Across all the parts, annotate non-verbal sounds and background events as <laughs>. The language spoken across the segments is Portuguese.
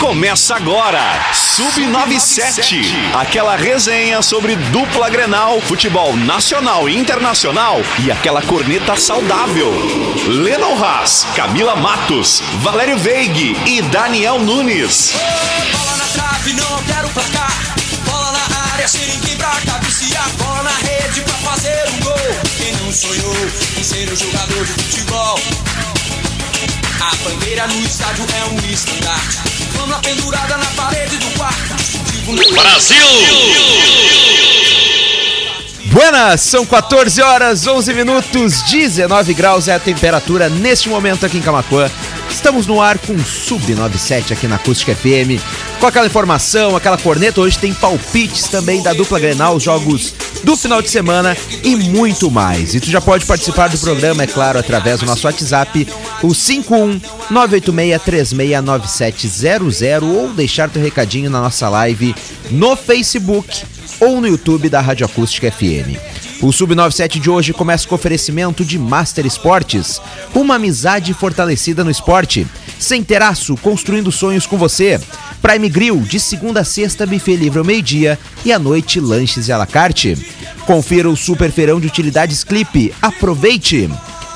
Começa agora, Sub97, aquela resenha sobre dupla Grenal, futebol nacional e internacional e aquela corneta saudável. Lennon Haas, Camila Matos, Valério Veig e Daniel Nunes. Bola na trave, não quero placar. Bola na área, pra cabecear. Bola na rede pra fazer um gol. Quem não sonhou em ser um jogador de futebol? A bandeira no estádio é um estandarte. Pendurada na parede do quarto. Brasil! Buenas, são 14 horas, 11 minutos, 19 graus é a temperatura neste momento aqui em Camacuã. Estamos no ar com Sub97 aqui na Acústica FM, com aquela informação, aquela corneta. Hoje tem palpites também da dupla Grenal, os jogos do final de semana e muito mais. E tu já pode participar do programa, é claro, através do nosso WhatsApp, o 51986369700 ou deixar teu recadinho na nossa live no Facebook ou no YouTube da Rádio Acústica FM. O Sub97 de hoje começa com oferecimento de Master Esportes, uma amizade fortalecida no esporte. Sem Teraço, construindo sonhos com você. Prime Grill, de segunda a sexta, buffet livre ao meio-dia e à noite, lanches e à la carte. Confira o super feirão de utilidades Clipe. Aproveite!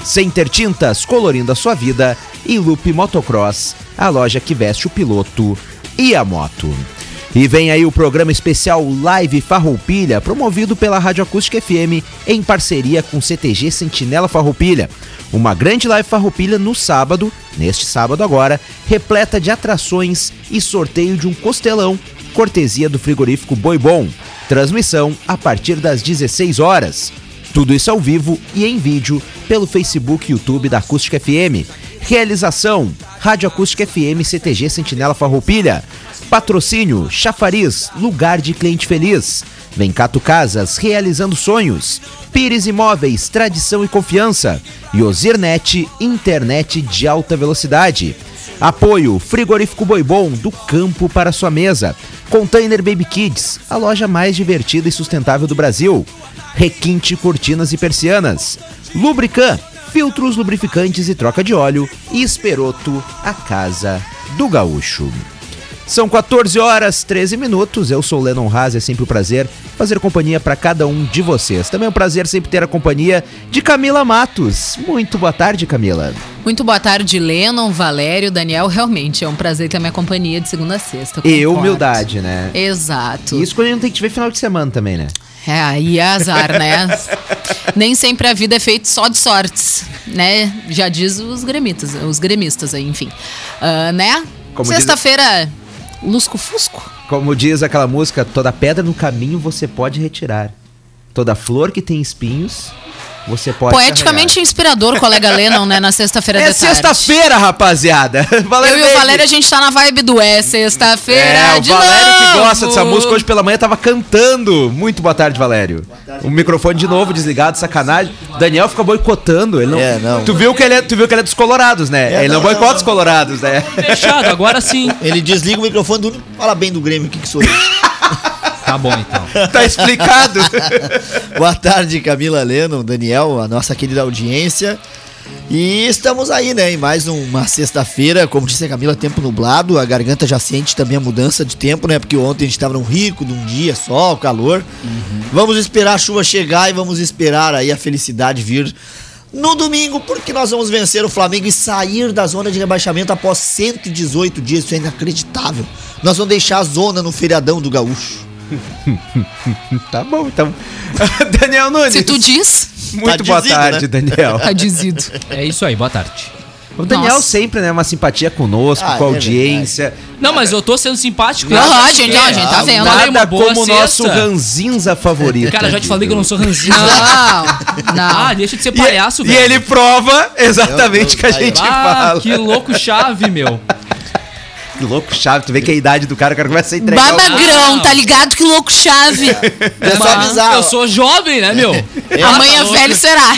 Center Tintas, colorindo a sua vida. E Loop Motocross, a loja que veste o piloto e a moto. E vem aí o programa especial Live Farroupilha, promovido pela Rádio Acústica FM em parceria com CTG Sentinela Farroupilha. Uma grande live Farroupilha no sábado, neste sábado agora, repleta de atrações e sorteio de um costelão, cortesia do frigorífico Boi Bom. Transmissão a partir das 16 horas. Tudo isso ao vivo e em vídeo pelo Facebook e YouTube da Acústica FM. Realização: Rádio Acústica FM CTG Sentinela Farroupilha. Patrocínio: Chafariz, lugar de cliente feliz. Vencato Casas, realizando sonhos. Pires Imóveis, tradição e confiança. E Ozirnet, internet de alta velocidade. Apoio Frigorífico Boi Bom, do campo para sua mesa. Container Baby Kids, a loja mais divertida e sustentável do Brasil. Requinte Cortinas e Persianas. Lubrican, filtros lubrificantes e troca de óleo. E Esperoto, a casa do gaúcho. São 14 horas 13 minutos. Eu sou o Lennon Haas, é sempre um prazer fazer companhia para cada um de vocês. Também é um prazer sempre ter a companhia de Camila Matos. Muito boa tarde, Camila. Muito boa tarde, Lennon, Valério, Daniel. Realmente é um prazer ter a minha companhia de segunda a sexta. E humildade, né? Exato. E isso quando a gente tem que te ver final de semana também, né? É, aí é azar, né? Nem sempre a vida é feita só de sortes, né? Já diz os gremistas, os gremistas aí, enfim. Ah, né? Como diz- Sexta-feira, lusco-fusco. Como diz aquela música, toda pedra no caminho você pode retirar. Toda flor que tem espinhos, você pode Poeticamente inspirador, colega Lennon, né? Na sexta-feira carregar. É da tarde. sexta-feira, rapaziada. <laughs> Valério Eu e o. Valério, a gente tá na vibe do é sexta-feira É, o de Valério que novo. gosta dessa música hoje pela manhã tava cantando. Muito boa tarde, Valério. O microfone de novo desligado, sacanagem. Daniel fica boicotando. Ele não... É, não. Tu viu que ele é, tu viu que ele é dos colorados, né? É, ele não, não, boicota os colorados, né? Fechado, agora sim. Ele desliga o microfone do único que fala bem do Grêmio aqui que sou eu. <laughs> Tá bom então. <laughs> tá explicado. <laughs> Boa tarde, Camila Leno, Daniel, a nossa querida audiência. E estamos aí, né, em mais uma sexta-feira, como disse a Camila, tempo nublado, a garganta já sente também a mudança de tempo, né, porque ontem a gente estava num rico, num dia só, calor. Vamos esperar a chuva chegar e vamos esperar aí a felicidade vir no domingo, porque nós vamos vencer o Flamengo e sair da zona de rebaixamento após 118 dias, isso é inacreditável. Nós vamos deixar a zona no feriadão do Gaúcho. <laughs> tá bom, então. <laughs> Daniel Nunes. Se tu diz, Muito Tá boa dizido, tarde, Daniel. tá dizido. É isso aí, boa tarde. O Daniel Nossa. sempre, né, uma simpatia conosco, Ah, com a é audiência. Não, mas eu tô sendo simpático. Aham, gente, não, a gente tá Ah, vendo. Nada uma boa como o nosso ranzinza favorito. Cara, já te falei que eu não sou ranzinho. Não, não. Ah, deixa de ser E- palhaço, e, velho. ele prova exatamente o que a gente Ah, fala. que louco chave, meu. Que louco chave, tu vê que a idade do cara, o cara começa a entregar. o- Babagrão, tá ligado? Que louco chave. É só avisar. Eu sou jovem, né, meu? Amanhã tá velho será.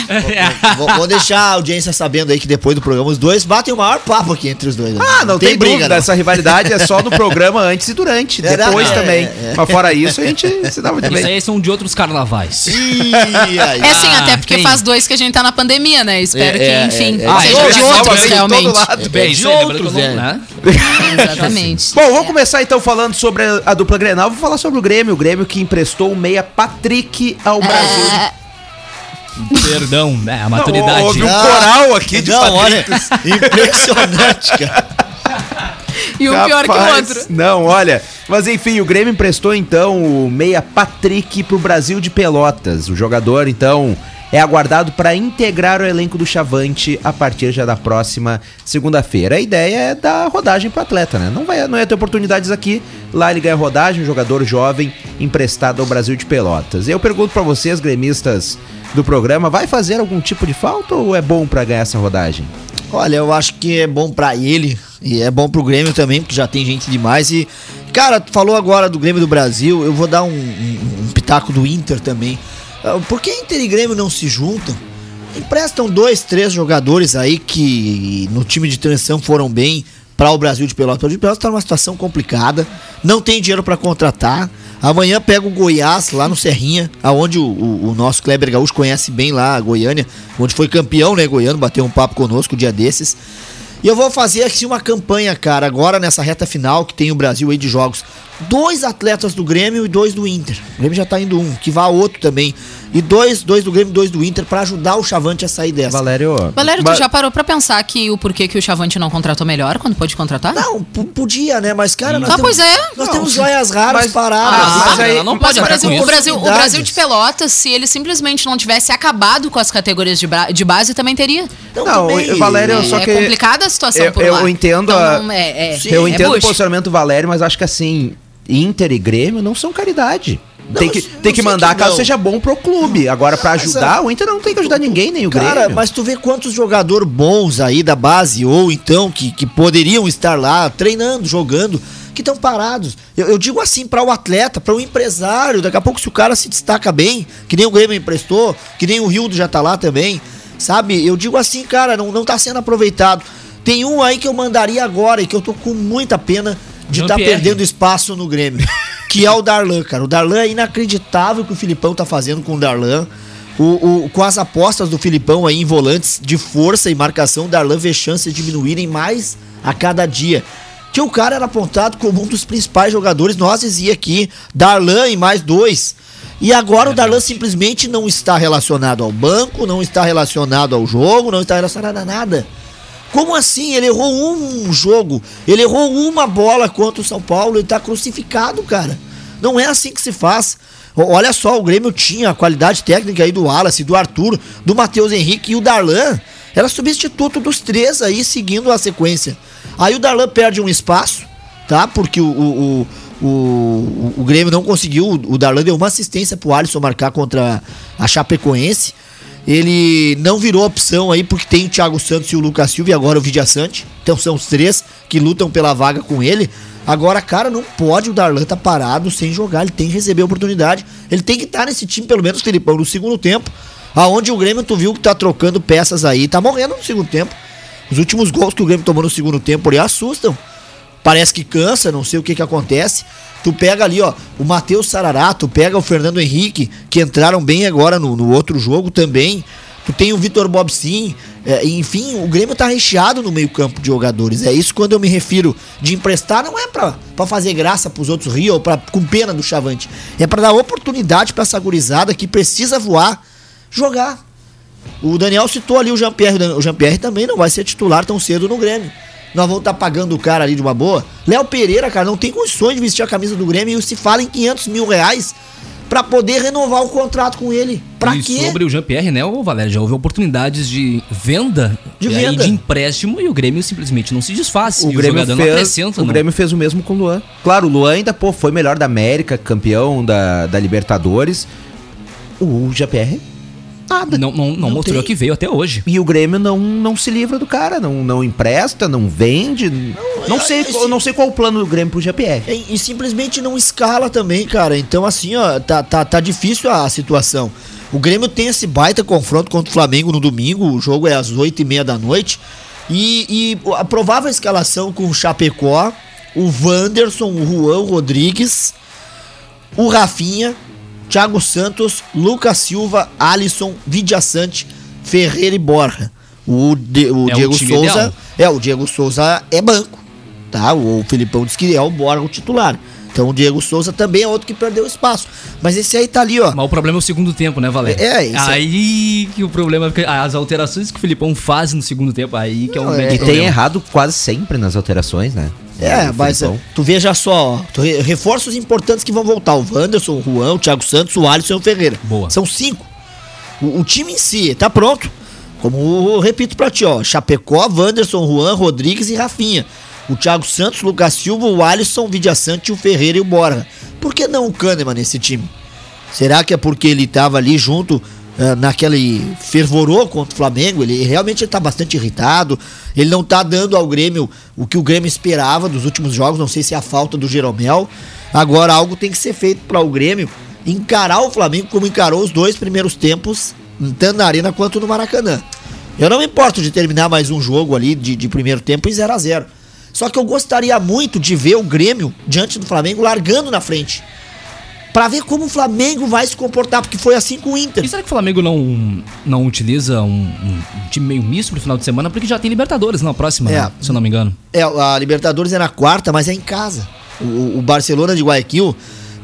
Vou, vou deixar a audiência sabendo aí que depois do programa os dois batem o maior papo aqui entre os dois. né? Ah, não, tem, dúvida, não. essa rivalidade é só no programa antes e durante, É, depois é, também. é, é. Mas fora isso, a gente se dá muito Isso bem. aí são de outros carnavais. Ih, aí. É sim, Ah, até porque tem. faz dois que a gente tá na pandemia, né? Espero É, que, é, enfim, é, é. Ah, seja é, de é, outros, é, é, realmente. lado. Bem, de isso outros, não- é. né? Exatamente. Bom, vamos começar então falando sobre a, a dupla Grenal. Vou falar sobre o Grêmio. O Grêmio que emprestou o meia Patrick ao Brasil. É, Perdão, né? A maturidade. houve um Ah, coral aqui de Não, olha, Patrick. impressionante, cara. e um pior que o outro. Não, olha. Mas enfim, o Grêmio emprestou então o meia Patrick pro Brasil de Pelotas. O jogador, então, é aguardado para integrar o elenco do Chavante a partir já da próxima segunda-feira. A ideia é dar rodagem pro atleta, né? Não, vai, não ia ter oportunidades aqui. Lá ele ganha rodagem, um jogador jovem emprestado ao Brasil de Pelotas. Eu pergunto para vocês, gremistas do programa, vai fazer algum tipo de falta ou é bom para ganhar essa rodagem? Olha, eu acho que é bom pra ele e é bom pro Grêmio também, porque já tem gente demais. E, cara, tu falou agora do Grêmio do Brasil, eu vou dar um, um- um pitaco do Inter também. Ah, Por que Inter e Grêmio não se juntam? Emprestam dois, três jogadores aí que no time de transição foram bem para o Brasil de Pelotas. O Brasil de Pelotas tá numa situação complicada, não tem dinheiro para contratar. Amanhã pega o Goiás lá no Serrinha, aonde o, o- o nosso Kleber Gaúcho conhece bem lá a Goiânia, onde foi campeão, né, Goiano, bateu um papo conosco um dia desses. E eu vou fazer aqui uma campanha, cara, agora nessa reta final que tem o Brasil aí de jogos. Dois atletas do Grêmio e dois do Inter. O Grêmio já tá indo um, que vá outro também. E dois, dois do Grêmio e dois do Inter pra ajudar o Chavante a sair dessa. Valério. Valério, tu já parou pra pensar que o porquê que o Chavante não contratou melhor quando pôde contratar? Não, podia, né? Mas, cara, nós Ah, temos, pois é. Nós Não, temos joias raras mas- paradas. Ah, mas aí- ela não Mas pode o arcar Brasil, com o. Brasil, o. Brasil de Pelotas, se ele simplesmente não tivesse acabado com as categorias de, de base, também teria. Então, Não, também- o- Valério, é, só é que. complicada a situação eu, por eu lá. entendo Então, a- é- é- eu é entendo o posicionamento do Valério, mas acho que assim, Inter e Grêmio não são caridade. Não, tem que, tem que que mandar caso não. seja bom pro clube. Agora, pra Mas, ajudar, é- o Inter não tem que ajudar ninguém, nem o Cara, Grêmio. mas tu vê quantos jogadores bons aí da base, ou então que, que poderiam estar lá treinando, jogando, que estão parados. Eu, eu digo assim, para o atleta, para o empresário, daqui a pouco se o cara se destaca bem, que nem o Grêmio emprestou, que nem o Rildo já tá lá também, sabe? Eu digo assim, cara, não, não tá sendo aproveitado. Tem um aí que eu mandaria agora e que eu tô com muita pena de estar Jean-Pierre. perdendo espaço no Grêmio. Que é o Darlan, cara. O Darlan é inacreditável o que o Filipão tá fazendo com o Darlan. O, o- com as apostas do Filipão aí em volantes de força e marcação, o Darlan vê chances diminuírem mais a cada dia. Que o cara era apontado como um dos principais jogadores. Nós dizia aqui, Darlan e mais dois. E agora o Darlan simplesmente não está relacionado ao banco, não está relacionado ao jogo, não está relacionado a nada. Como assim? Ele errou um jogo, ele errou uma bola contra o São Paulo, ele tá crucificado, cara. Não é assim que se faz. Olha só, o Grêmio tinha a qualidade técnica aí do Wallace, do Arthur, do Matheus Henrique e o Darlan. Era substituto dos três aí, seguindo a sequência. Aí o Darlan perde um espaço, tá? Porque o, o, o, o, o Grêmio não conseguiu. O Darlan deu uma assistência pro Alisson marcar contra a Chapecoense. Ele não virou opção aí porque tem o Thiago Santos e o Lucas Silva e agora o Vidia Sante. Então são os três que lutam pela vaga com ele. Agora, cara, não pode o Darlan tá parado sem jogar. Ele tem que receber oportunidade. Ele tem que estar nesse time, pelo menos, Filipão, no segundo tempo. Aonde o Grêmio, tu viu que tá trocando peças aí, tá morrendo no segundo tempo. Os últimos gols que o Grêmio tomou no segundo tempo ali assustam. Parece que cansa, não sei o que que acontece. Tu pega ali, ó, o Matheus Sarará, tu pega o Fernando Henrique, que entraram bem agora no, no outro jogo também. Tu tem o Vitor Bobsin, é, enfim, o Grêmio tá recheado no meio-campo de jogadores. É isso quando eu me refiro de emprestar, não é pra, fazer graça pros outros rir ou pra, com pena do Chavante. É pra dar oportunidade pra essa gurizada que precisa voar, jogar. O Daniel citou ali o Jean-Pierre. O Jean-Pierre também não vai ser titular tão cedo no Grêmio. Nós vamos estar pagando o cara ali de uma boa. Léo Pereira, cara, não tem condições de vestir a camisa do Grêmio e se fala em 500 mil reais pra poder renovar o contrato com ele. Pra e quê? sobre o Jean-Pierre, né, ô Valério, já houve oportunidades de venda, De e aí venda. de empréstimo e o Grêmio simplesmente não se desfaz. O e Grêmio, o fez, o não. Grêmio fez o mesmo com o Luan. Claro, o Luan ainda pô, foi melhor da América, campeão da, da Libertadores. O GPR, nada. Não, não, não, Não mostrou tem. que veio até hoje. E o Grêmio não, não se livra do cara, não, não empresta, não vende. Não, é- sei, é qual- não sei qual o plano do Grêmio pro GPR. E, e simplesmente não escala também, cara. Então, assim, ó, tá, tá, tá difícil a situação. O Grêmio tem esse baita confronto contra o Flamengo no domingo. O jogo é às oito e meia da noite. E, e a provável escalação com o Chapecó, o Wanderson, o Juan Rodrigues, o Rafinha, Thiago Santos, Lucas Silva, Alisson, Vidiaçante, Ferreira e Borja. O, De- o É Diego Souza. ideal. É, o Diego Souza é banco. tá? O, o Filipão disse que é o Borja o titular. Então o Diego Souza também é outro que perdeu espaço. Mas esse aí tá ali, ó. Mas o problema é o segundo tempo, né, Valério? É, isso é- Aí que o problema é as alterações que o Filipão faz no segundo tempo, aí que é um Não, grande é- E problema. tem errado quase sempre nas alterações, né? É, O mas Filipão. tu veja só, ó, tu re- reforços importantes que vão voltar: o Wanderson, o Juan, o Thiago Santos, o Alisson e o Ferreira. Boa. São cinco. O, o time em si tá pronto. Como eu repito pra ti, ó: Chapecó, Wanderson, Juan, Rodrigues e Rafinha. O Thiago Santos, Lucas Silva, o Alisson, o Vidia Sante, o Ferreira e o Borja. Por que não o Kahneman nesse time? Será que é porque ele tava ali junto eh, naquele fervorou contra o Flamengo? Ele realmente está bastante irritado. Ele não tá dando ao Grêmio o que o Grêmio esperava dos últimos jogos. Não sei se é a falta do Jeromel. Agora algo tem que ser feito para o Grêmio encarar o Flamengo como encarou os dois primeiros tempos, tanto na Arena quanto no Maracanã. Eu não me importo de terminar mais um jogo ali de, de primeiro tempo em 0 a 0 Só que eu gostaria muito de ver o Grêmio diante do Flamengo largando na frente. Pra ver como o Flamengo vai se comportar, porque foi assim com o Inter. E será que o Flamengo não, não utiliza um, um- um time meio misto pro final de semana? Porque já tem Libertadores na próxima, É. né? se eu não me engano. É, a Libertadores é na quarta, mas é em casa. O, o Barcelona de Guayaquil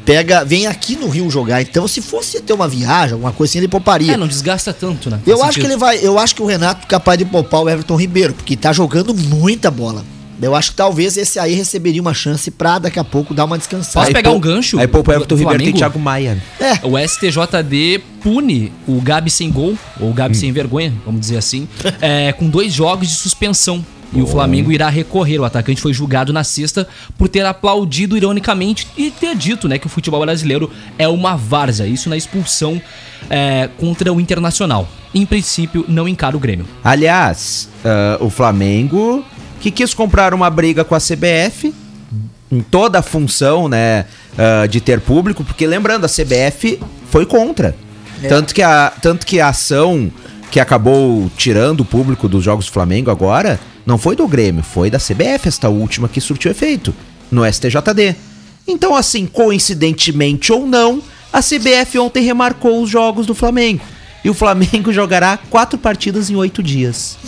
pega, vem aqui no Rio jogar. Então, se fosse ter uma viagem, alguma coisa assim, ele pouparia. É, não desgasta tanto, né? eu acho que ele vai, eu acho que o Renato é capaz de poupar o Everton Ribeiro, porque tá jogando muita bola. Eu acho que talvez esse aí receberia uma chance pra daqui a pouco dar uma descansada. Posso Aí pegar um gancho? Aí poupa o Everton Ribeiro tem? Thiago Maia. É, O STJD pune o Gabi sem gol, ou o Gabi sem vergonha, vamos dizer assim, <laughs> é, com dois jogos de suspensão. E o Flamengo irá recorrer. O atacante foi julgado na sexta por ter aplaudido ironicamente e ter dito né, que o futebol brasileiro é uma várzea. Isso na expulsão é, contra o Internacional. Em princípio, não encara o Grêmio. Aliás, ah, o Flamengo que quis comprar uma briga com a CBF em toda a função, né, ah, de ter público, porque lembrando, a CBF foi contra. Tanto, que a, tanto que a ação que acabou tirando o público dos jogos do Flamengo agora não foi do Grêmio, foi da CBF, esta última que surtiu efeito, no STJD. Então, assim, coincidentemente ou não, a CBF ontem remarcou os jogos do Flamengo. E o Flamengo jogará quatro partidas em oito dias.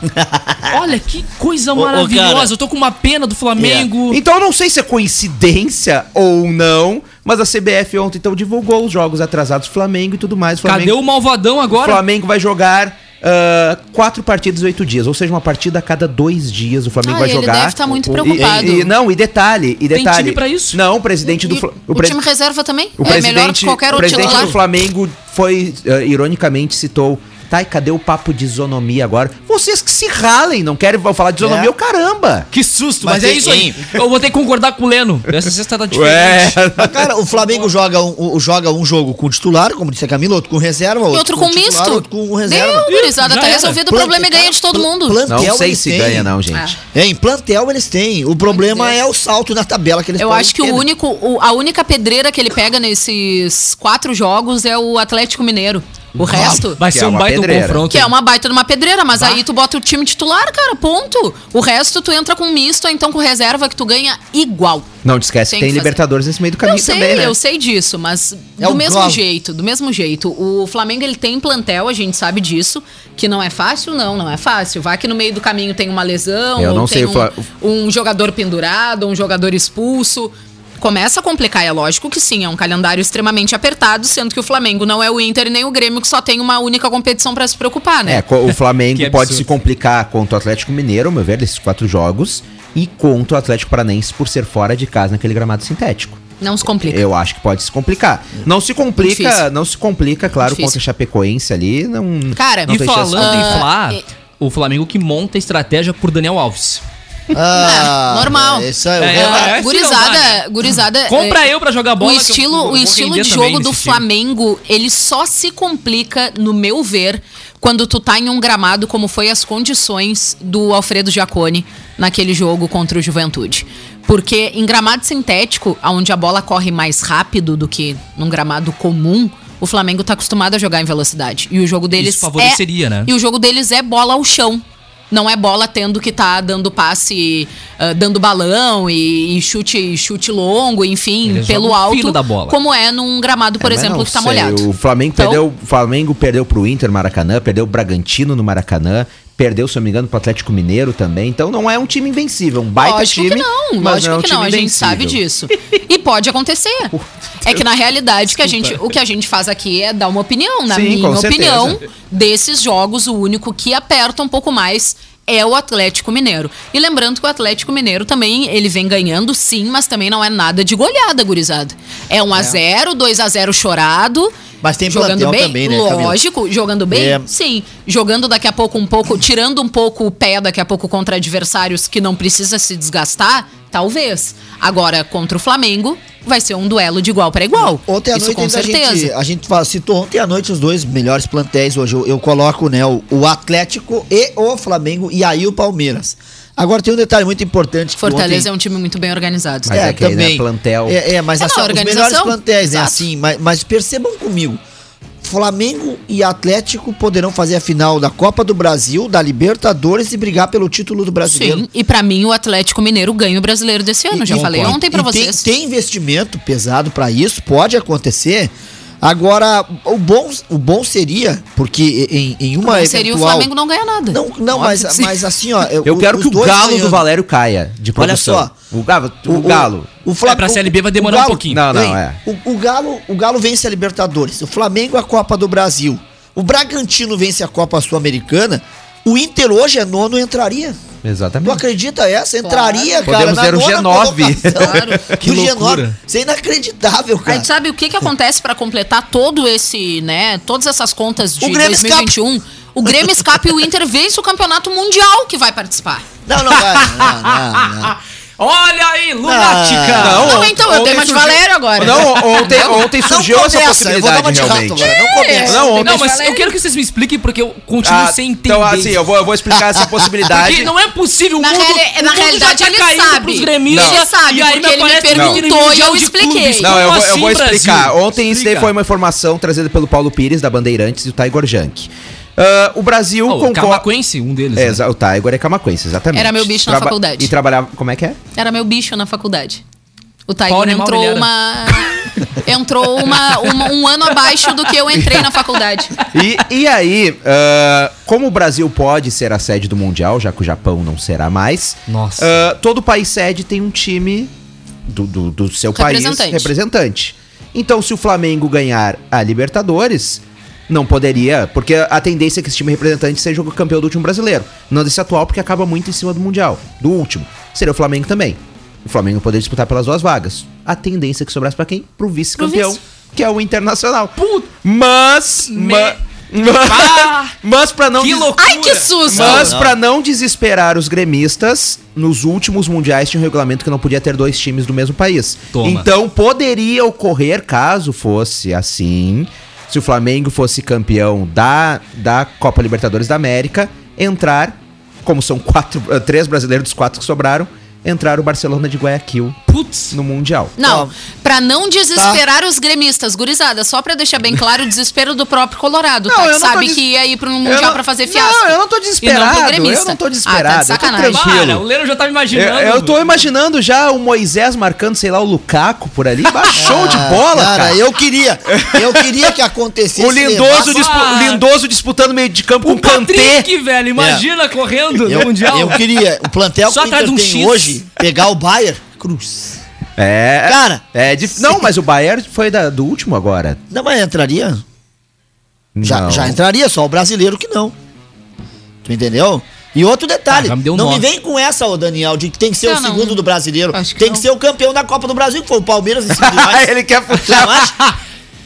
<laughs> Olha que coisa Ô, ô, maravilhosa. cara. Eu tô com uma pena do Flamengo. Então eu não sei se é coincidência ou não, mas a CBF ontem então divulgou os jogos atrasados do Flamengo e tudo mais. O Cadê Flamengo, o malvadão o agora? Flamengo vai jogar ah, quatro partidas em oito dias, ou seja, uma partida a cada dois dias o Flamengo Ah, vai ele jogar. deve tá muito preocupado. E, e- não, e detalhe, e Tem detalhe. time pra isso? Não, o presidente do E Fla- o, pres- time reserva também? o é presidente, melhor que qualquer o outro presidente titular. do Flamengo foi, ah, ironicamente, citou. Tá, e cadê o papo de isonomia agora? Vocês que se ralem, não querem falar de isonomia, É. o caramba! Que susto, Mas mas, é isso aí. Eu vou ter que concordar com o Leno. Essa sexta tá diferente. Ué, <laughs> Cara, o Flamengo joga um, joga um jogo com titular, como disse a Camila, outro com reserva, E outro com titular, misto. outro com reserva. Deu, gurizada, já tá era. resolvido o problema e ganha de todo mundo. plantel não sei se têm. ganha, não, gente. É, em plantel eles têm. O problema Deus. é o salto na tabela que eles Eu podem acho que ter, o né? único, o- a única pedreira que ele pega nesses quatro jogos é o Atlético Mineiro. O resto. Vai ser é um uma baita pedreira. confronto. Que é uma baita de uma pedreira, mas aí tu bota o time titular, cara, ponto. O resto tu entra com misto, ou então com reserva que tu ganha igual. Não te esquece Tem que tem. Libertadores nesse meio do caminho eu sei, também, né? eu sei disso, mas É do mesmo gol. jeito, do mesmo jeito. O Flamengo ele tem plantel, a gente sabe disso, que não é fácil, não, não é fácil. Vai que no meio do caminho tem uma lesão, Eu ou não tem sei, um, Fla- um jogador pendurado, um jogador expulso. Começa a complicar, é lógico que sim, é um calendário extremamente apertado, sendo que o Flamengo não é o Inter nem o Grêmio que só tem uma única competição pra se preocupar, né? É, o <laughs> Flamengo pode se complicar contra o Atlético Mineiro, ao meu ver, desses quatro jogos, e contra o Atlético Paranaense por ser fora de casa naquele gramado sintético. Não se complica. Eu acho que pode se complicar. Não se complica, Difícil. não se complica, claro, Difícil. contra a Chapecoense ali, não. Cara, não E falando em Ah, Fla, e- o Flamengo que monta a estratégia por Daniel Alves. Ah, normal. é, Isso aí, É, o- é, Ah, assim gurizada, dá, né? gurizada. Compra é, eu pra jogar bola. o que eu- estilo, eu o estilo de jogo do nesse time. Flamengo, ele só se complica, no meu ver, quando tu tá em um gramado como foi as condições do Alfredo Giacone naquele jogo contra o Juventude. Porque em gramado sintético, onde a bola corre mais rápido do que num gramado comum, o Flamengo tá acostumado a jogar em velocidade. E o jogo deles Isso favoreceria, é, né? E o jogo deles é bola ao chão. Não é bola tendo que tá dando passe, ah, dando balão e, e chute, chute longo, enfim, Eles pelo alto. da bola. Como é num gramado, por É, exemplo, não que tá sei, molhado. O Flamengo, Então- perdeu, o Flamengo perdeu pro Inter Maracanã, perdeu o Bragantino no Maracanã, Perdeu, se eu não me engano, pro Atlético Mineiro também. Então não é um time invencível, um baita lógico time. que não, mas lógico é um que não, a gente invencível. sabe disso. E pode acontecer. <laughs> É que na realidade que a gente, o que a gente faz aqui é dar uma opinião. Na Sim, minha com certeza. opinião, desses jogos, o único que aperta um pouco mais é o Atlético Mineiro. E lembrando que o Atlético Mineiro também, ele vem ganhando sim, mas também não é nada de goleada, gurizada. É 1 a 0 2 a 0 chorado. Mas tem jogando bem, também, né, lógico, jogando bem, É. sim. Jogando daqui a pouco um pouco, tirando um pouco o pé daqui a pouco contra adversários que não precisa se desgastar, talvez. Agora, contra o Flamengo, vai ser um duelo de igual para igual. Ontem à Isso noite com a certeza. gente, a gente citou ontem à noite os dois melhores plantéis. Hoje eu, eu coloco né, o, o Atlético e o Flamengo e aí o Palmeiras. Agora tem um detalhe muito importante. que Fortaleza é ontem- um time muito bem organizado. Mas é que aí, né, plantel- É, é, mas É, assim, não, os organização, melhores plantéis, né? Assim, mas, mas percebam comigo. Flamengo e Atlético poderão fazer a final da Copa do Brasil, da Libertadores e brigar pelo título do brasileiro. Sim, e pra mim o Atlético Mineiro ganha o brasileiro desse ano. Já E- falei concordo. ontem pra E tem- vocês. Tem, investimento pesado pra isso, pode acontecer. Agora, o bom, o bom seria, porque em, em uma Não seria o eventual... Flamengo não ganha nada. Não, não mas, mas assim, ó... Eu quero os que o galo do ganhando. Valério caia de Olha produção. só. O galo. O, galo. O, Fla- É, pra o- Série B vai demorar o um Galo- pouquinho. Não, não, é. O, o Galo, o Galo vence a Libertadores. O Flamengo a Copa do Brasil. O Bragantino vence a Copa Sul-Americana. O Inter hoje é nono entraria. Tu Exatamente. acredita essa? Entraria, cara. Podemos na ter o nona G9. colocação Claro. <laughs> Que do G9. loucura. Isso é inacreditável, Aí cara. tu sabe o que que acontece pra completar todo esse, né, todas essas contas de O Grêmio 2021? O Grêmio escapa e o Inter vence o campeonato mundial que vai participar. Não, não vai. Não, não, não. <laughs> Olha aí, lunática! Não, Não, on- então, eu ontem dei uma de surgiu- Valério agora. Não, ontem, ontem Não surgiu essa eu vou dar uma possibilidade de rato realmente. agora. Não começa. Não, ontem Não, mas Valério. eu quero que vocês me expliquem porque eu continuo Ah, sem entender. então, assim, eu vou, eu vou explicar essa <laughs> possibilidade. Porque não é possível, o Na mundo, reali- o na mundo realidade, já ele tá caindo sabe. pros gremistas. Ele sabe, e aí porque ele me perguntou e eu expliquei. clubes. Não, eu vou, eu vou assim, explicar. Brasil? Ontem isso daí foi uma informação trazida pelo Paulo Pires, da Bandeirantes, e o Tiger Junk. Ah, o Brasil Oh, o concorre. Camaquense, um deles. É, né? exa- o Tiger é camaquense, exatamente. Era meu bicho na faculdade. E trabalhava. Como é que é? Era meu bicho na faculdade. O Tiger entrou uma. entrou uma, uma- um ano abaixo do que eu entrei na faculdade. E, e aí, ah, como o Brasil pode ser a sede do Mundial, já que o Japão não será mais, Nossa. ah, todo país sede tem um time do, do, do seu país Representante. representante. Então, se o Flamengo ganhar a Libertadores, não poderia, porque a tendência é que esse time representante seja o campeão do último brasileiro. Não desse atual, porque acaba muito em cima do Mundial, do último. Seria o Flamengo também. O Flamengo poderia disputar pelas duas vagas. A tendência é que sobrasse pra quem? Pro vice-campeão, vice. que é o Internacional. Mas, Me- ma- Ah, <laughs> mas pra não que loucura! Ai, que susto! mas pra não desesperar os gremistas, nos últimos mundiais tinha um regulamento que não podia ter dois times do mesmo país. Toma. Então poderia ocorrer, caso fosse assim, se o Flamengo fosse campeão da, da Copa Libertadores da América, entrar, como são quatro, eh, três brasileiros dos quatro que sobraram, entrar o Barcelona de Guayaquil Putz. no Mundial. Não, Tá. pra não desesperar os gremistas, gurizada, só pra deixar bem claro o desespero do próprio Colorado, Não, tá? eu Que sabe des- que ia ir pro Eu Mundial não- pra fazer fiasco. Não, eu não tô não desesperado. pro gremista. eu não tô Ah, tá de desesperado. eu tô sacanagem. tranquilo. Para, o Leno já tava imaginando. Eu, eu tô imaginando já o Moisés marcando, sei lá, o Lukaku por ali. <laughs> Show de Ah, bola, cara. eu queria. Eu queria que acontecesse. O Lindoso, dispu- Ah. Lindoso disputando meio de campo O com o Kanté. Velho, imagina correndo no Eu, Mundial. eu queria. O plantel Só que o atrás Inter de um tem X. hoje, pegar o Bayern, cruz. É. Cara, É dif... Não, mas o Bayern foi da- do último agora. Não, mas entraria? Já, Não. já entraria, só o brasileiro que não. Tu entendeu? E outro detalhe, Ah, já me deu não nó. me vem com essa, ô Daniel, de que tem que ser Eu o não. segundo do brasileiro. Acho que Tem não. que ser o campeão da Copa do Brasil, que foi o Palmeiras em cima de nós. <laughs> Ele quer puxar.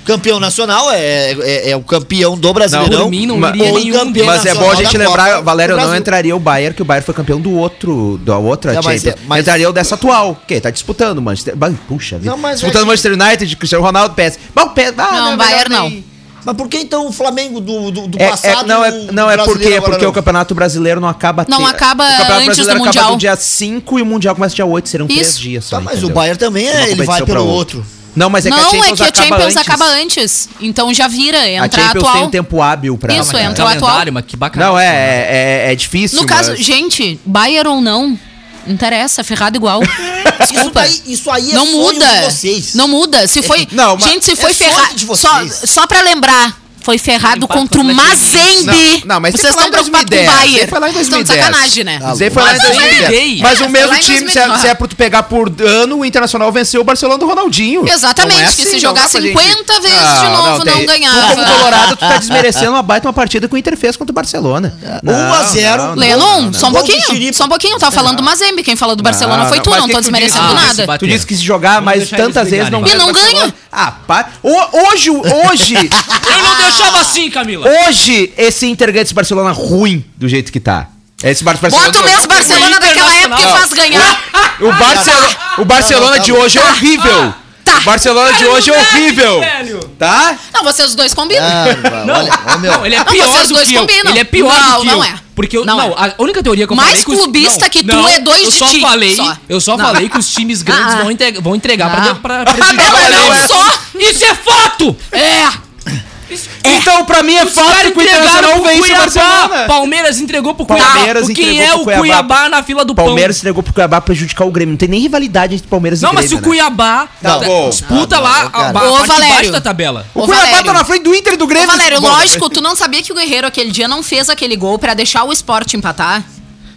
Não? Campeão nacional é, é, é o campeão do Brasileirão. Por mim, não Ma- iria ou nenhum campeão. Mas é bom a gente lembrar, Copa Valério, do não entraria o Bayern, que o Bayern foi campeão do outro, da outra Não, mas é- mas- Entraria o dessa atual, que tá disputando o Manchester. Puxa vida. Não, mas disputando é o Manchester United, Cristiano Ronaldo, PS. O PS ah, Não, é Bayern melhor não. nem- Mas por que então o Flamengo do, do, do É, é- passado não, é, e o não, é porque, agora porque não? o Campeonato Brasileiro não acaba... Não te- acaba o Campeonato antes do Brasileiro acaba Mundial. no dia 5 e o Mundial começa dia 8, serão três dias só, Tá, mas o entendeu? Bayern também é, ele vai pelo pra outro. Não, mas é que a não, Champions é que a acaba Champions antes. acaba antes. Então já vira, A entra Champions atual. tem um tempo hábil pra... Isso, pra- entra o atual. Mas que bacana. Não, é, é, é difícil, No caso, mas- gente, Bayern ou não, interessa, ferrado igual. <laughs> Isso, Desculpa. daí, isso aí é não sonho muda. de vocês. Não muda. Se foi. Não, mas- gente, se é foi sonho ferrado. Só, só pra lembrar. Foi ferrado contra o Atlético Mazembe. Não, não, mas Vocês você estão preocupados com o 2010, Bayern. você foi lá em Estão de 2010. sacanagem, né? Tá Zé foi lá em Mas eu 2010. peguei. Mas o É, mesmo time, se é, 2009. se é pra tu pegar por ano, o Internacional venceu o Barcelona do Ronaldinho. Exatamente, Não é que se não jogar dá pra 50 vezes de novo, não tem- ganhava. Tu, como colorado, tu tá <laughs> desmerecendo uma baita uma partida que o Inter fez contra o Barcelona. 1 a 0. não, não, Lennon, não, só um pouquinho, só um pouquinho. Tava falando do Mazembe, quem falou do Barcelona Não, foi não, tu, não tô desmerecendo nada. Tu disse que se jogar mais tantas vezes não ganha. E não ganha. Ah, pá. O- hoje, hoje, <laughs> Eu não deixava assim, Camila. hoje, esse Inter ganha esse Barcelona ruim do jeito que tá. Esse Bar- Barcelona. Bota o mesmo Barcelona daquela época e faz ganhar. O, Barcelo- o Barcelona Não, não, de tá hoje é horrível. Tá. O Barcelona de hoje é horrível. velho. Tá? Não, vocês dois combinam. Ah, Não, olha, meu. não, ele é Não, pior vocês do dois que eu. combinam. Ele é pior Não, do que não eu. é. Porque eu, Não não, é. a única teoria que eu Mais falei que os- clubista não, que tu não, é dois de ti, falei, só. Eu só Não. falei que os times grandes Ah. vão, entregar, vão entregar pra, Ah. pra, <laughs> Não, pra prejudicar não o é Grêmio. só. Isso é fato! É. Então, pra mim é caras que o Internacional vence o Cuiabá. Barcelona. Palmeiras entregou pro Palmeiras Cuiabá. Quem entregou é pro o Cuiabá. Cuiabá na fila do Palmeiras entregou pro Cuiabá pra prejudicar o Grêmio. Não tem nem rivalidade entre Palmeiras pão. e Não, mas se Grêmio. o Cuiabá Tá tá- bom. disputa Tá bom, lá a, a, Ô, parte de Valério. baixo da tabela. O Ô, Cuiabá Valério. tá na frente do Inter e do Ô, Grêmio. Valério, Bom, lógico, tu não sabia que o Guerreiro aquele dia não fez aquele gol pra deixar o esporte empatar?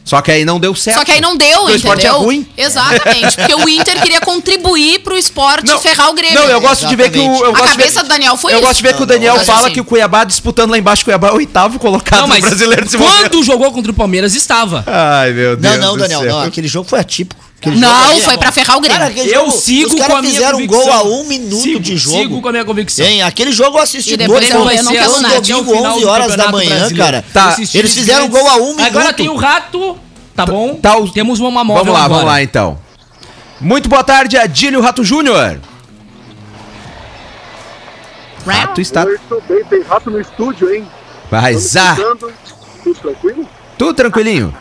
Só que aí não deu certo. Só que aí não deu, Porque o entendeu? esporte é ruim. Exatamente, porque o Inter queria contribuir pro esporte Não, ferrar o Grêmio. Não, eu gosto de ver que o. Eu A de ver- cabeça do Daniel foi Eu isso. gosto de ver que o Daniel não, fala assim. que o Cuiabá disputando lá embaixo, o Cuiabá é o oitavo colocado Não, no mas brasileiro desse quando momento. jogou contra o Palmeiras, estava. Ai, meu Deus. Não, não, do Daniel, céu. não. Aquele jogo foi atípico. Não, jogo ali, foi pra ferrar o Grêmio. aquele Eu sigo os caras com a minha fizeram um convicção. gol a um minuto Sigo, de jogo. Sigo com a minha convicção. Hein, aquele jogo eu assisti E depois dois eu não ser quero um nada. domingo, final 11 do horas da Campeonato manhã, Brasileiro. cara. Tá. Eles fizeram gol a um minuto. Agora tem o Rato, tá bom? Tá o- Temos uma móvel Vamos lá, agora. vamos lá então. Muito boa tarde, Adílio Rato Júnior. Rato está. Tudo bem? Tem rato no estúdio, hein? Vai, Zá. Tudo tranquilo? Tudo tranquilinho?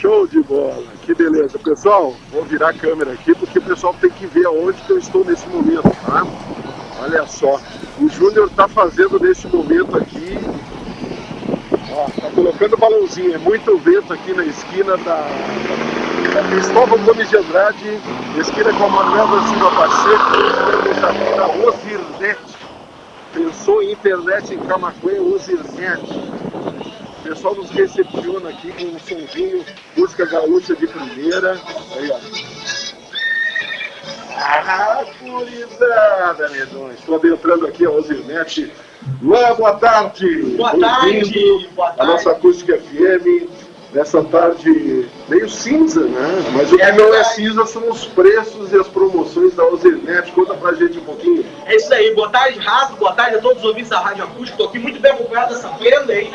Show de bola, que beleza. Pessoal, vou virar a câmera aqui porque o pessoal tem que ver aonde que eu estou nesse momento, tá? Olha só, o Júnior tá fazendo nesse momento aqui. Ó, tá colocando balãozinho, é muito vento aqui na esquina da, da Cristóvão Gomes de Andrade, esquina com a Manuel da Silva Pacheco, estamos aqui na Osirnet. Pensou em internet em Camacuã, Osirnet. O pessoal nos recepciona aqui com um sonzinho, música gaúcha de primeira. Aí, ó. Ah, gurizada, medões. Estou adentrando aqui a Osirnet. Luan, boa tarde. Boa tarde, boa tarde. nossa acústica FM. Nessa tarde meio cinza, né? Mas o que não é cinza são os preços e as promoções da Osirnet. Conta pra gente um pouquinho. É isso aí, boa tarde, Rato, boa tarde a todos os ouvintes da Rádio Acústica. Estou aqui muito bem acompanhado dessa prenda aí.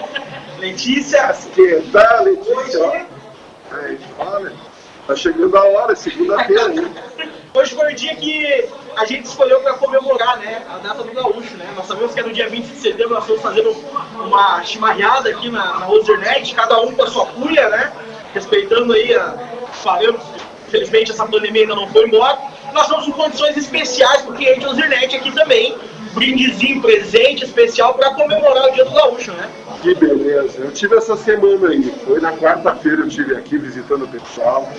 Letícia, Que tá, Letícia? ó. Aí, olha, tá chegando a hora, segunda-feira, hein? hoje foi o dia que a gente escolheu para comemorar, né, a data do gaúcho, né? Nós sabemos que é no dia 20 de setembro, nós estamos fazendo uma chimarreada aqui na, na cada um com a sua cuia, né? Respeitando aí a parâmetros. Infelizmente essa pandemia ainda não foi embora. Nós estamos com condições especiais para o cliente Ozernet aqui também. Brindezinho, presente especial para comemorar o dia do gaúcho, né? Que beleza. Eu tive essa semana aí. Foi na quarta-feira eu estive aqui visitando o pessoal.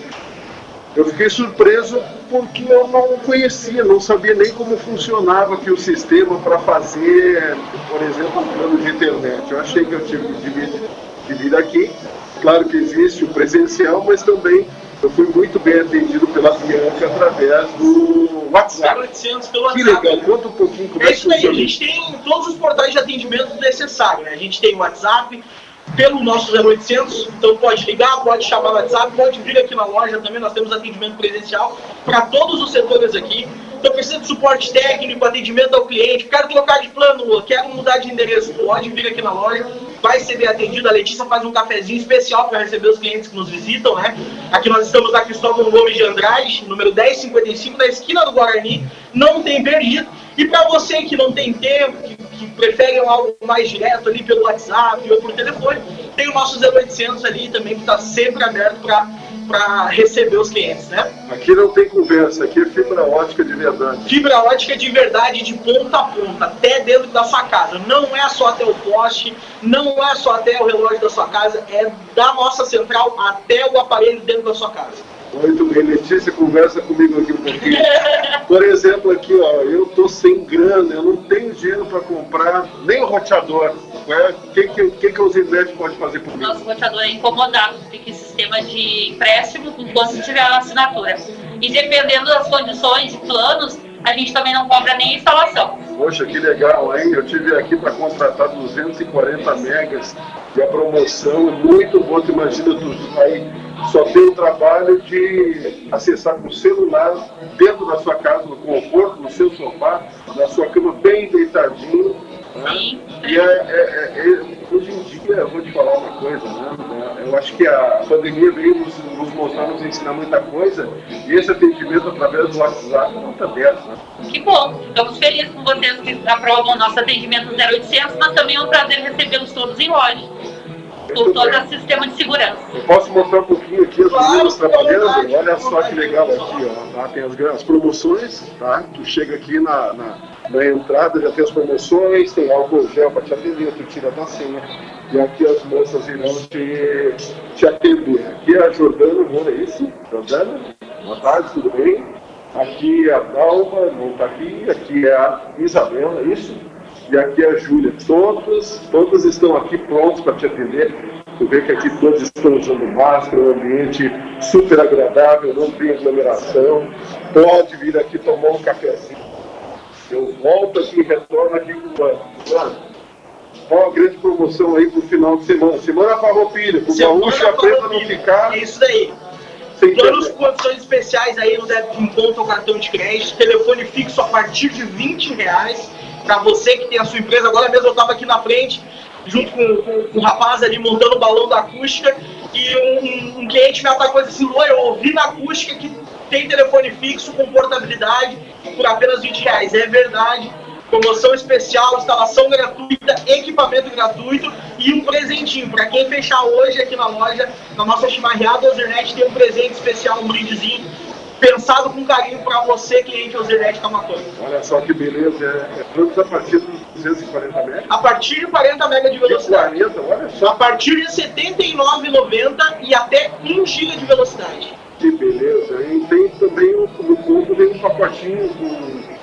Eu fiquei surpreso porque eu não conhecia, não sabia nem como funcionava aqui o sistema para fazer, por exemplo, um plano de internet. Eu achei que eu tive de vir, de vir aqui. Claro que existe o presencial, mas também eu fui muito bem atendido pela Bianca através do WhatsApp. 0800 pelo Que WhatsApp. legal, conta um pouquinho como É é que isso aí, a gente tem todos os portais de atendimento necessários, né? A gente tem o WhatsApp, pelo nosso 0800, então pode ligar, pode chamar no WhatsApp, pode vir aqui na loja também, nós temos atendimento presencial para todos os setores aqui. Então precisa de suporte técnico, atendimento ao cliente, quero trocar de plano, quero mudar de endereço, pode vir aqui na loja, vai ser bem atendido. A Letícia faz um cafezinho especial para receber os clientes que nos visitam, né? Aqui nós estamos na Cristóvão Gomes de Andrade, número 1055, na esquina do Guarani, não tem perdido. E para você que não tem tempo, que, que prefere algo mais direto ali pelo WhatsApp ou por telefone, tem o nosso 0800 ali também que está sempre aberto para receber os clientes, né? Aqui não tem conversa, aqui é fibra ótica de verdade. Fibra ótica de verdade, de ponta a ponta, até dentro da sua casa. Não é só até o poste, não é só até o relógio da sua casa, é da nossa central até o aparelho dentro da sua casa. Muito bem, Letícia, conversa comigo aqui um pouquinho. Por exemplo, aqui, ó, eu tô sem grana, eu não tenho dinheiro para comprar nem o roteador. né? O que, que, que, que o Zinete pode fazer por mim? Nosso roteador é incomodado, tem que sistema de empréstimo enquanto tiver a assinatura. E dependendo das condições e planos, a gente também não cobra nem instalação. Poxa, que legal, hein? Eu tive aqui para contratar 240 megas e a promoção é muito boa. Tu imagina, tu aí só tem o trabalho de acessar com o celular dentro da sua casa, no conforto, no seu sofá, na sua cama bem deitadinho. né? E é, é- é- é- hoje em dia, eu vou te falar uma coisa, né? Eu acho que a pandemia veio nos, nos mostrar, nos ensinar muita coisa, e esse atendimento através do WhatsApp não está aberto? Que bom, ficamos felizes com vocês que aprovam o nosso atendimento 0800, mas também é um prazer recebê-los todos em loja, por Muito todo o sistema de segurança. Eu posso mostrar um pouquinho aqui as Claro, meninas trabalhando? Olha só que legal aqui, ó. Tá? Tem as, as promoções, tá? Tu chega aqui na, na, na entrada, já tem as promoções, tem álcool gel para te atender, tu tira da senha. E aqui as moças irão te, te atender. Aqui é a Jordana, Moura, é isso? Jordana? Boa tarde, tudo bem? Aqui é a Dalva, não está aqui. Aqui é a Isabela, é isso? E aqui é a Júlia. Todas, todas estão aqui prontas para te atender. Tu vê que aqui todos estão usando máscara, um ambiente super agradável, não tem aglomeração. Pode vir aqui tomar um cafezinho. Eu volto aqui e retorno aqui com o Luan. Luan, qual a grande promoção aí pro final de semana? Semana Farroupilha, pro gaúcho aprenda a não ficar isso daí. sem Planos com condições especiais aí no débito em conta ou cartão de crédito, telefone fixo a partir de 20 reais para você que tem a sua empresa. Agora mesmo eu estava aqui na frente, junto com, com, com o rapaz ali montando o balão da acústica, e um, um- cliente me atacou e disse assim, Luan, eu ouvi na acústica que tem telefone fixo com portabilidade por apenas 20 reais. É verdade. Promoção especial, instalação gratuita, equipamento gratuito e um presentinho. Para quem fechar hoje aqui na loja, na nossa chimarreada Ozernet tem um presente especial, um brindezinho pensado com carinho para você, cliente Ozernet Camacuã. Olha só que beleza, é, é planos a partir dos 240 metros. A partir de 40 MB de De velocidade. 40, olha A só partir de R$ 79,90 e até 1 GB de velocidade. que beleza. E tem também o- no combo vem um pacotinho com.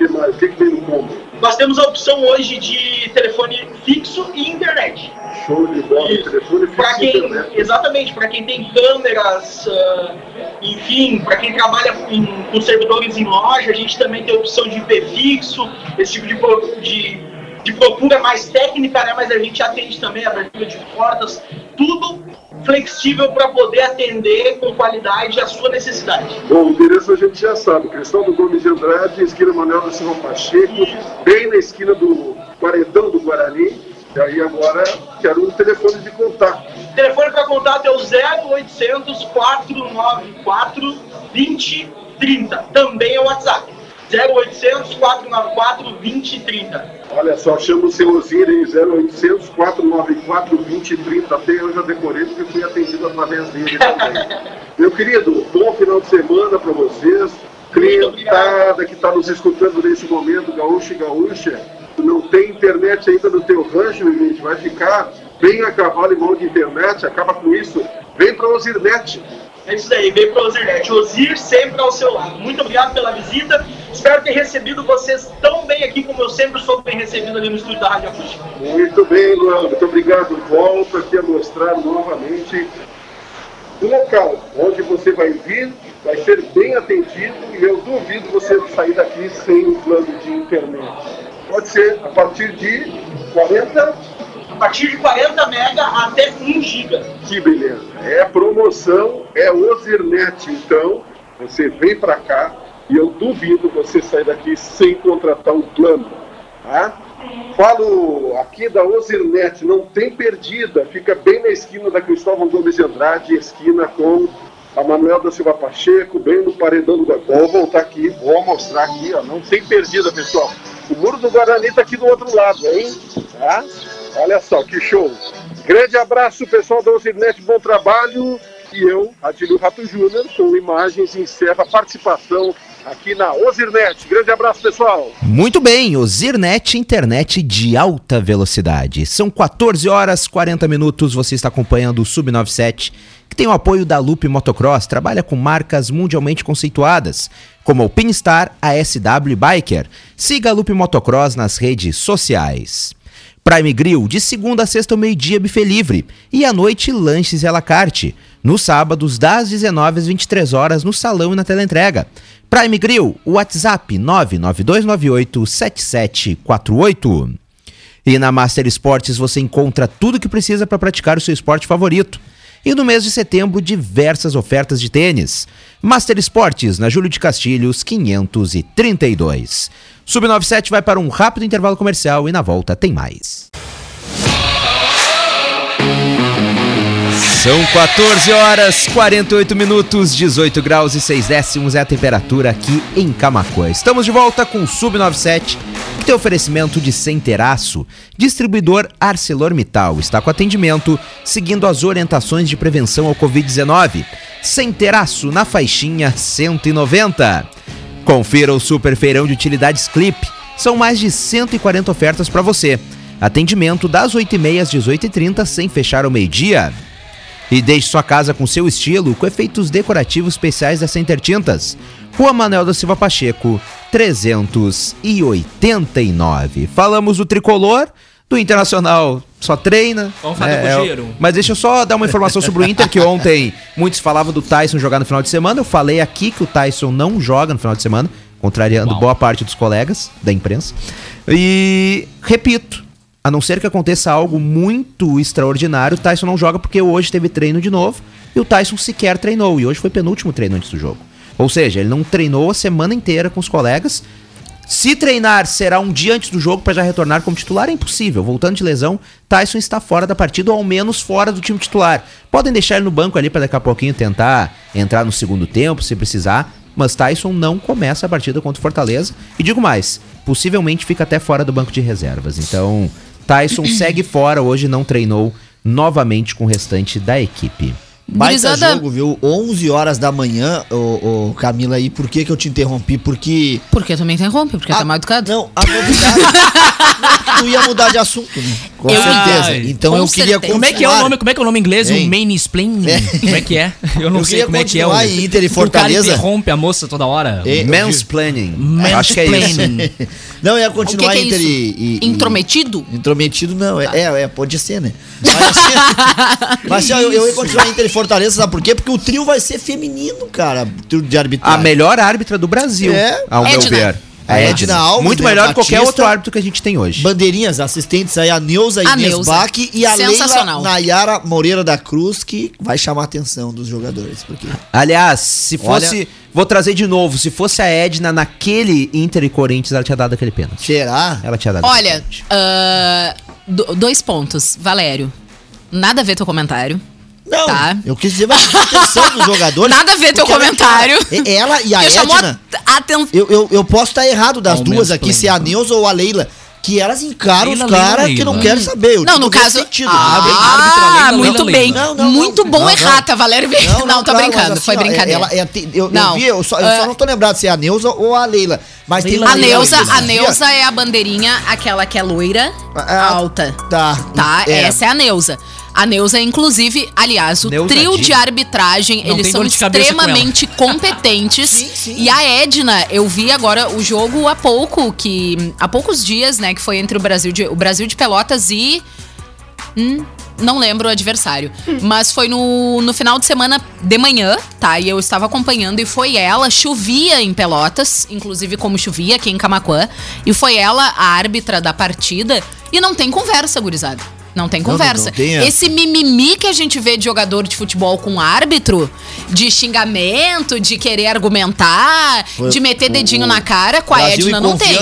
Que mais? O que, que tem no combo? Nós temos a opção hoje de telefone fixo e internet. Show de bola, telefone fixo quem, internet. exatamente, para quem tem câmeras, ah, enfim, para quem trabalha em- com servidores em loja, a gente também tem a opção de IP fixo, esse tipo de, de, de procura mais técnica, né? Mas a gente atende também a abertura de portas, tudo flexível para poder atender com qualidade a sua necessidade. Bom, o endereço a gente já sabe. Cristóvão Gomes de Andrade, esquina Manuel da Silva Pacheco, bem na esquina do Quarentão do Guarani. E aí agora quero um telefone de contato. Telefone para contato é o 0800 494 2030. Também é o WhatsApp. 0800 494 2030. Olha só, chama o seu Osir em 0800 494 2030. Até eu já decorei porque fui atendido através dele também. <laughs> Meu querido, bom final de semana para vocês. Clientada que está nos escutando nesse momento, gaúcho e gaúcha, não tem internet ainda no teu rancho, gente, vai ficar bem a cavalo e mão de internet, acaba com isso. Vem para Osirnet. É isso daí, vem para o. Ozir sempre ao seu lado. Muito obrigado pela visita. Espero ter recebido vocês tão bem aqui como eu sempre sou bem recebido ali no estúdio da Rádio Acústica. Muito bem, Luan, muito obrigado. Volto aqui a mostrar novamente o local onde você vai vir, vai ser bem atendido e eu duvido você sair daqui sem um plano de internet. Pode ser a partir de 40, A partir de 40 mega até 1 giga. que beleza. É promoção, é Ozirnet, então você vem para cá e eu duvido você sair daqui sem contratar um plano. Tá? Falo aqui da Ozirnet, não tem perdida, fica bem na esquina da Cristóvão Gomes de Andrade, esquina com a Manuel da Silva Pacheco, bem no paredão do Guarani. Vou voltar aqui, vou mostrar aqui, ó, não tem perdida, pessoal. O muro do Guarani está aqui do outro lado, hein? Tá? Olha só, que show. Grande abraço, pessoal da Ozirnet, bom trabalho. E eu, Adilio Rato Júnior, com imagens, encerro a participação aqui na Ozirnet. Grande abraço, pessoal. Muito bem, o Zirnet internet de alta velocidade. São 14 horas 40 minutos, você está acompanhando o Sub 97, que tem o apoio da Loop Motocross, trabalha com marcas mundialmente conceituadas, como o Pinstar, a SW Biker. Siga a Loop Motocross nas redes sociais. Prime Grill, de segunda a sexta ao meio-dia, buffet livre. E à noite, lanches e à la carte. Nos sábados, das 19 às 23 horas, no salão e na teleentrega. Prime Grill, WhatsApp 992987748. E na Master Esportes você encontra tudo o que precisa para praticar o seu esporte favorito. E no mês de setembro, diversas ofertas de tênis. Master Esportes, na Júlio de Castilhos, 532. Sub97 vai para um rápido intervalo comercial e na volta tem mais. São 14 horas 48 minutos, 18 graus e 6 décimos é a temperatura aqui em Camacuã. Estamos de volta com o Sub97, que tem oferecimento de Centeraço. Distribuidor ArcelorMittal está com atendimento seguindo as orientações de prevenção ao Covid-19. Centeraço na faixinha 190. Confira o Super Feirão de Utilidades Clip. São mais de 140 ofertas para você. Atendimento das 8h30 às 18h30 sem fechar ao meio-dia. E deixe sua casa com seu estilo com efeitos decorativos especiais da Center Tintas. Rua Manuel da Silva Pacheco, 389. Falamos do tricolor, do Internacional só treina. Vamos falar do é, Cruzeiro. é, Mas deixa eu só dar uma informação sobre o Inter, que ontem muitos falavam do Tyson jogar no final de semana. Eu falei aqui que o Tyson não joga no final de semana, contrariando Uau. boa parte dos colegas da imprensa. E repito, a não ser que aconteça algo muito extraordinário, o Tyson não joga porque hoje teve treino de novo e o Tyson sequer treinou. E hoje foi penúltimo treino antes do jogo. Ou seja, ele não treinou a semana inteira com os colegas. Se treinar será um dia antes do jogo para já retornar como titular, é impossível. Voltando de lesão, Tyson está fora da partida ou ao menos fora do time titular. Podem deixar ele no banco ali para daqui a pouquinho tentar entrar no segundo tempo, se precisar. Mas Tyson não começa a partida contra o Fortaleza. E digo mais, possivelmente fica até fora do banco de reservas. Então, Tyson segue fora hoje, não treinou novamente com o restante da equipe. Baita Gurizada- jogo, viu? 11 horas da manhã, ô, ô, Camila, e por que que eu te interrompi? Porque... Porque tu me interrompe, porque tá mal educado. Não, a novidade... não, <laughs> tu ia mudar de assunto, né? Com Eu certeza. Então Com eu queria certeza. Como é que é o nome? Como é que é o nome inglês? Hein? O mansplaining? Como é que é? Eu não Eu sei como é que é. em Inter e Fortaleza. O cara interrompe a moça toda hora. É, eu Mansplaining. Mansplaining. Acho que é isso. <laughs> Não, ia O que, continuar que é Inter isso? e, e- e- Intrometido? Intrometido não, Tá. é, é, é, pode ser, né? Mas assim, <laughs> mas, assim, eu, eu ia continuar Inter e Fortaleza, sabe por quê? Porque o trio vai ser feminino, cara, o trio de A arbitragem. melhor árbitra do Brasil, É. ao meu ver. A Edna Alves, Muito melhor que qualquer outro árbitro que a gente tem hoje. Bandeirinhas, assistentes aí, a Neuza A Inês Neuza. Bach e a Leila. Nayara Moreira da Cruz, que vai chamar a atenção dos jogadores. Porque... Aliás, se fosse. Olha- Vou trazer de novo. Se fosse a Edna naquele Inter e Corinthians, ela tinha dado aquele pênalti. Será? Ela tinha dado Olha, aquele pênalti. do- dois pontos. Valério, nada a ver teu comentário. Não, Tá. eu quis dizer, chamar a atenção dos jogadores. <laughs> Nada a ver teu ela- comentário. é- Ela e a Edna... a atenção. Eu, eu, eu posso estar errado das Ao duas aqui, se é a mansplaining. Neuza ou a Leila. Que elas encaram Leila, os caras que não querem saber. Eu Não, no caso. sentido, ah, árbitra, Leila, muito Leila, bem. Não, não, muito não, bom não, errata, Valério. Não, Não, tô claro, brincando. mas foi assim, ó, brincadeira. ela- ela tem- eu, eu Não, vi, eu só, eu ah, só não tô lembrado se é a Neuza ou a Leila. Mas tem A Neuza, Leila a Neuza é a bandeirinha, aquela que é loira, Ah, alta. Tá. Tá? É. Essa é a Neuza. A Neuza, inclusive, aliás, o Neuza trio de arbitragem, Não eles são extremamente <laughs> competentes. Sim, sim. E a Edna, eu vi agora o jogo há pouco, que. Há poucos dias, né? Que foi entre o Brasil de, o Brasil de Pelotas e. Hum, não lembro o adversário. Mas foi no, no final de semana de manhã, tá? E eu estava acompanhando e foi ela. Chovia em Pelotas, inclusive como chovia aqui em Camaquã. E foi ela a árbitra da partida. E não tem conversa, gurizada. Não tem Não, não, conversa. não tem, é. Esse mimimi que a gente vê de jogador de futebol com árbitro, de xingamento, de querer argumentar, Foi de meter o- dedinho o na cara, com a Brasil Edna e não tem.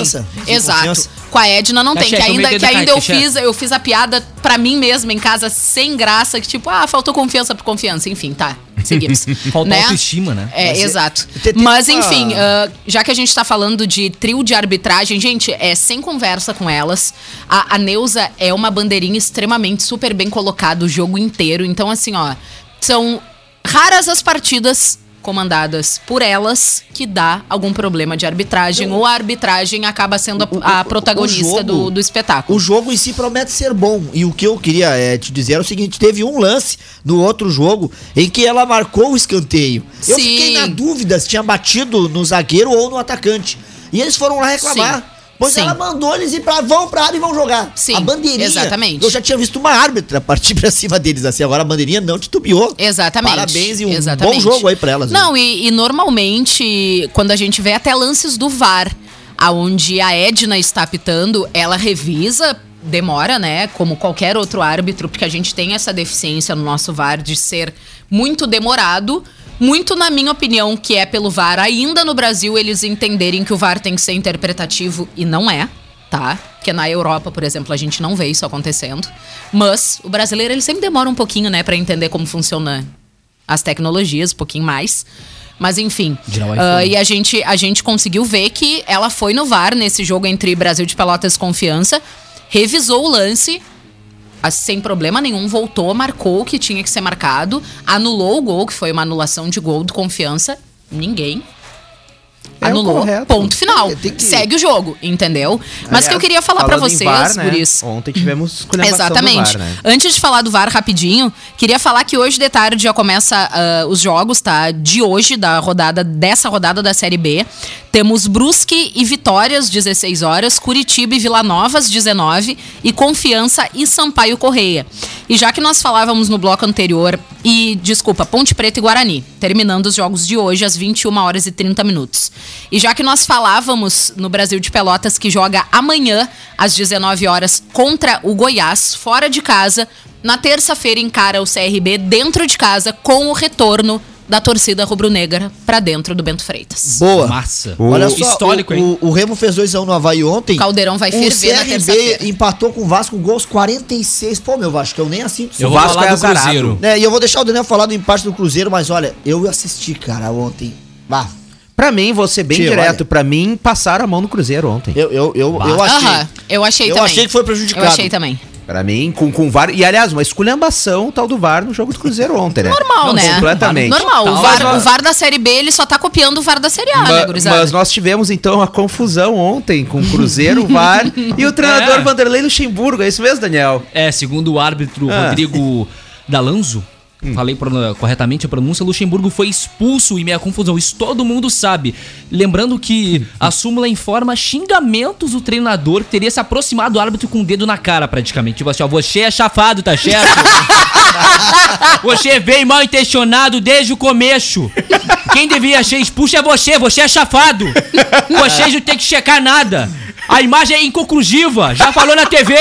Exato. confiança. Com a Edna não Tá, tem. Que chefe, ainda, que ainda eu chefe. fiz, eu fiz a piada pra mim mesma em casa, sem graça, que tipo, ah, faltou confiança por confiança. Enfim, tá. Seguimos. <laughs> Faltou né? autoestima, né? É, Mas é- exato. tem Mas enfim, ah, já que a gente tá falando de trio de arbitragem, gente, é sem conversa com elas. A, a Neuza é uma bandeirinha extremamente super bem colocada o jogo inteiro. Então, assim, ó, são raras as partidas comandadas por elas que dá algum problema de arbitragem ou a arbitragem acaba sendo a, a protagonista jogo- do, do espetáculo. O jogo em si promete ser bom. E o que eu queria é, te dizer é o seguinte: teve um lance no outro jogo em que ela marcou o escanteio. Eu Sim. fiquei na dúvida se tinha batido no zagueiro ou no atacante. E eles foram lá reclamar. Sim. Pois Sim. ela mandou eles ir pra. Vão pra área e vão jogar. Sim, A bandeirinha. exatamente. Eu já tinha visto uma árbitra <laughs> partir pra cima deles assim. Agora a bandeirinha não titubeou. Exatamente. Parabéns e um exatamente. bom jogo aí pra elas. Não, e, e normalmente, quando a gente vê até lances do VAR, aonde a Edna está apitando, ela revisa, demora, né? Como qualquer outro árbitro, porque a gente tem essa deficiência no nosso VAR de ser muito demorado. Muito, na minha opinião, que é pelo VAR, ainda no Brasil, eles entenderem que o VAR tem que ser interpretativo e não é, tá? Porque na Europa, por exemplo, a gente não vê isso acontecendo. Mas o brasileiro, ele sempre demora um pouquinho, né, pra entender como funciona as tecnologias, um pouquinho mais. Mas enfim. IPhone. e a gente, a gente conseguiu ver que ela foi no VAR nesse jogo entre Brasil de Pelotas e Confiança, revisou o lance, sem problema nenhum, voltou, marcou o que tinha que ser marcado, anulou o gol, que foi uma anulação de gol do Confiança. Ninguém. É Anulou, ponto final. É, que- Segue o jogo, entendeu? Mas o que eu queria falar em vocês, VAR, né? guris. Ontem tivemos Exatamente. VAR, né? Antes de falar do VAR rapidinho, queria falar que hoje de tarde já começa ah, os jogos, tá? De hoje, da rodada, dessa rodada da Série B. Temos Brusque e Vitórias, 16 horas, Curitiba e Vila Nova, às 19 e Confiança e Sampaio Correia. E já que nós falávamos no bloco anterior, e desculpa, Ponte Preta e Guarani, terminando os jogos de hoje às 21 horas e 30 minutos. E já que nós falávamos no Brasil de Pelotas que joga amanhã às 19 horas contra o Goiás, fora de casa, na terça-feira encara o CRB dentro de casa com o retorno da torcida rubro-negra pra dentro do Bento Freitas. Boa. Massa. Olha só, Histórico, o, hein? o, o Remo fez 2x1 no Havaí ontem. O Caldeirão vai ferver O CRB terça-feira. empatou com o Vasco gols 46. Pô, meu Vasco, eu nem assisto. Eu O vou Vasco falar é do azarado. Cruzeiro. Né, e eu vou deixar o Daniel falar do empate do Cruzeiro, mas olha, eu assisti, cara, ontem. Bah, Pra mim, vou ser bem Tio, direto. olha. Pra mim, passaram a mão no Cruzeiro ontem. eu, eu, eu, eu achei. Aham, eu achei Eu também. achei que foi prejudicado. Eu achei também. Pra mim, com, com VAR. E aliás, uma esculhambação tal do VAR no jogo do Cruzeiro ontem, né? Normal, Não, né? Completamente. Normal. O. VAR, o VAR da Série B, ele só tá copiando o VAR da Série A, né, Ma- gurizada? mas nós tivemos então a confusão ontem com o Cruzeiro, o VAR <laughs> e o treinador É. Vanderlei Luxemburgo. É isso mesmo, Daniel? É, segundo o árbitro Ah. Rodrigo Dalanzo, falei pronu- corretamente a pronúncia, Luxemburgo foi expulso e meia confusão. Isso todo mundo sabe. Lembrando que <laughs> a súmula informa xingamentos do treinador que teria se aproximado do árbitro com o dedo na cara, praticamente. Tipo assim, ó, você é chafado, tá certo? <laughs> você veio mal intencionado desde o começo. Quem devia ser expulso é você, você é chafado. Vocês não tem que checar nada. A imagem é inconclusiva, já falou na TV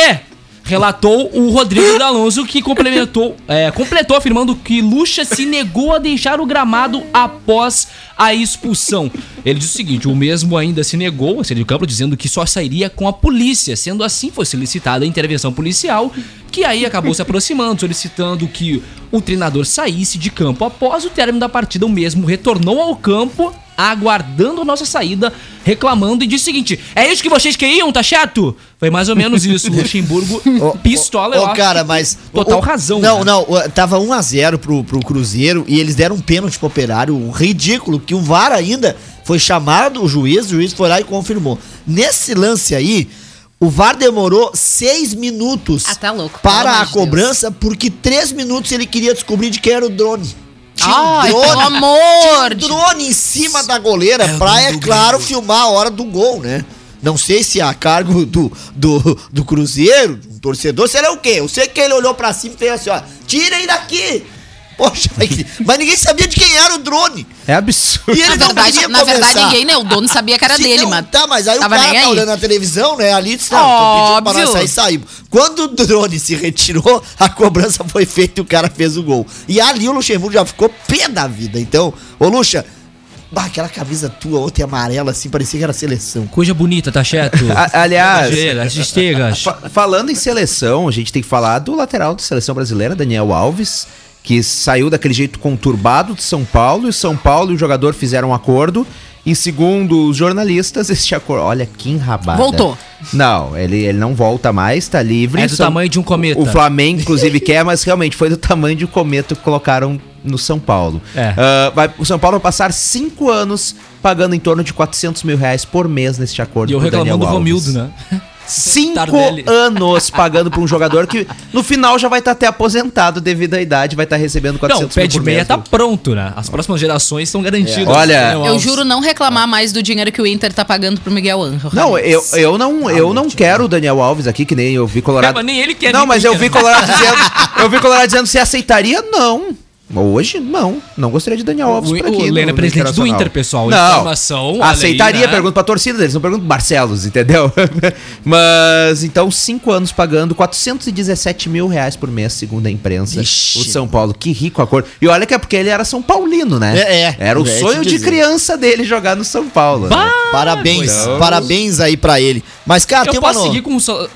relatou o Rodrigo D'Alonso, que complementou, <laughs> é, completou afirmando que Lucha se negou a deixar o gramado após a expulsão. Ele disse o seguinte: o mesmo ainda se negou a sair de campo, dizendo que só sairia com a polícia. Sendo assim, foi solicitada a intervenção policial, que aí acabou se aproximando, solicitando que o treinador saísse de campo. Após o término da partida, o mesmo retornou ao campo aguardando a nossa saída, reclamando e disse o seguinte: É isso que vocês queriam, tá chato? Foi mais ou menos isso. O Luxemburgo <laughs> pistola, ô, eu ô, acho. cara, mas. Total o- razão, Não, né? não, tava 1x0 pro, pro Cruzeiro e eles deram um pênalti pro operário. um Ridículo, que o VAR ainda foi chamado, o juiz, o juiz foi lá e confirmou. Nesse lance aí. O VAR demorou seis minutos Ah, tá louco, para a cobrança, porque três minutos ele queria descobrir de quem era o drone. Ai, drone, pelo amor tinha um drone em cima da goleira pra, é claro, filmar a hora do gol, né? Não sei se a cargo do, do, do Cruzeiro, um torcedor, será o quê? Eu sei que ele olhou pra cima e fez assim, ó, tirem daqui! Poxa, mas, mas ninguém sabia de quem era o drone. É absurdo. E ele Na não verdade, na verdade ninguém, né? O dono sabia que era Se dele, não, mas. Tá, mas aí o tava cara nem tá aí. olhando na televisão, né? Ali disse, não, tô pedindo pra nós Óbvio. sair, saímos. Quando o drone se retirou, a cobrança foi feita e o cara fez o gol. E ali o Luxemburgo já ficou pé da vida. Então, ô Luxa, bah, aquela camisa tua ontem amarela, assim, parecia que era seleção. Coisa bonita, tá chato? <laughs> A- aliás, As estegas. Fa- falando em seleção, a gente tem que falar do lateral da seleção brasileira, Daniel Alves, que saiu daquele jeito conturbado de São Paulo, e São Paulo e o jogador fizeram um acordo. E segundo os jornalistas, <laughs> este acordo. Olha que enrabada. Voltou. Não, ele, ele não volta mais, tá livre. É do tamanho de um cometa. O Flamengo, inclusive, quer, mas realmente foi do tamanho de um cometa que colocaram no São Paulo. É. Ah, vai, o São Paulo vai passar cinco anos pagando em torno de 400 mil reais por mês nesse acordo E eu reclamando do. Romildo, né? Cinco Tardelli. anos pagando pra um jogador que no final já vai estar até aposentado devido à idade, vai estar recebendo Não, 400 o pé mil de por meia mês. tá pronto, né? As próximas gerações estão garantidas. Olha, Daniel Eu juro não reclamar mais do dinheiro que o Inter tá pagando pro Miguel Angel. Não, eu, eu não, eu não quero o Daniel Alves aqui, que nem eu vi É, Colorado. mas nem ele quer Não, mas eu vi Colorado dizendo. Eu vi Colorado dizendo se aceitaria, não. Hoje, não. Não gostaria de Daniel Alves O- por o aqui. Leno é presidente do Inter, pessoal. Informação, olha Aceitaria, aí, né? pergunta pra torcida deles, não pergunta pro Barcelos, entendeu? <laughs> Mas, então, cinco anos pagando 417 mil reais por mês, segundo a imprensa. Ixi. O São Paulo, que rico acordo. E olha que é porque ele era São Paulino, né? É, é. Era o É, sonho de criança dele jogar no São Paulo. né? Parabéns, Então- parabéns aí pra ele. Mas, cara, Eu tem uma posso no- seguir com o.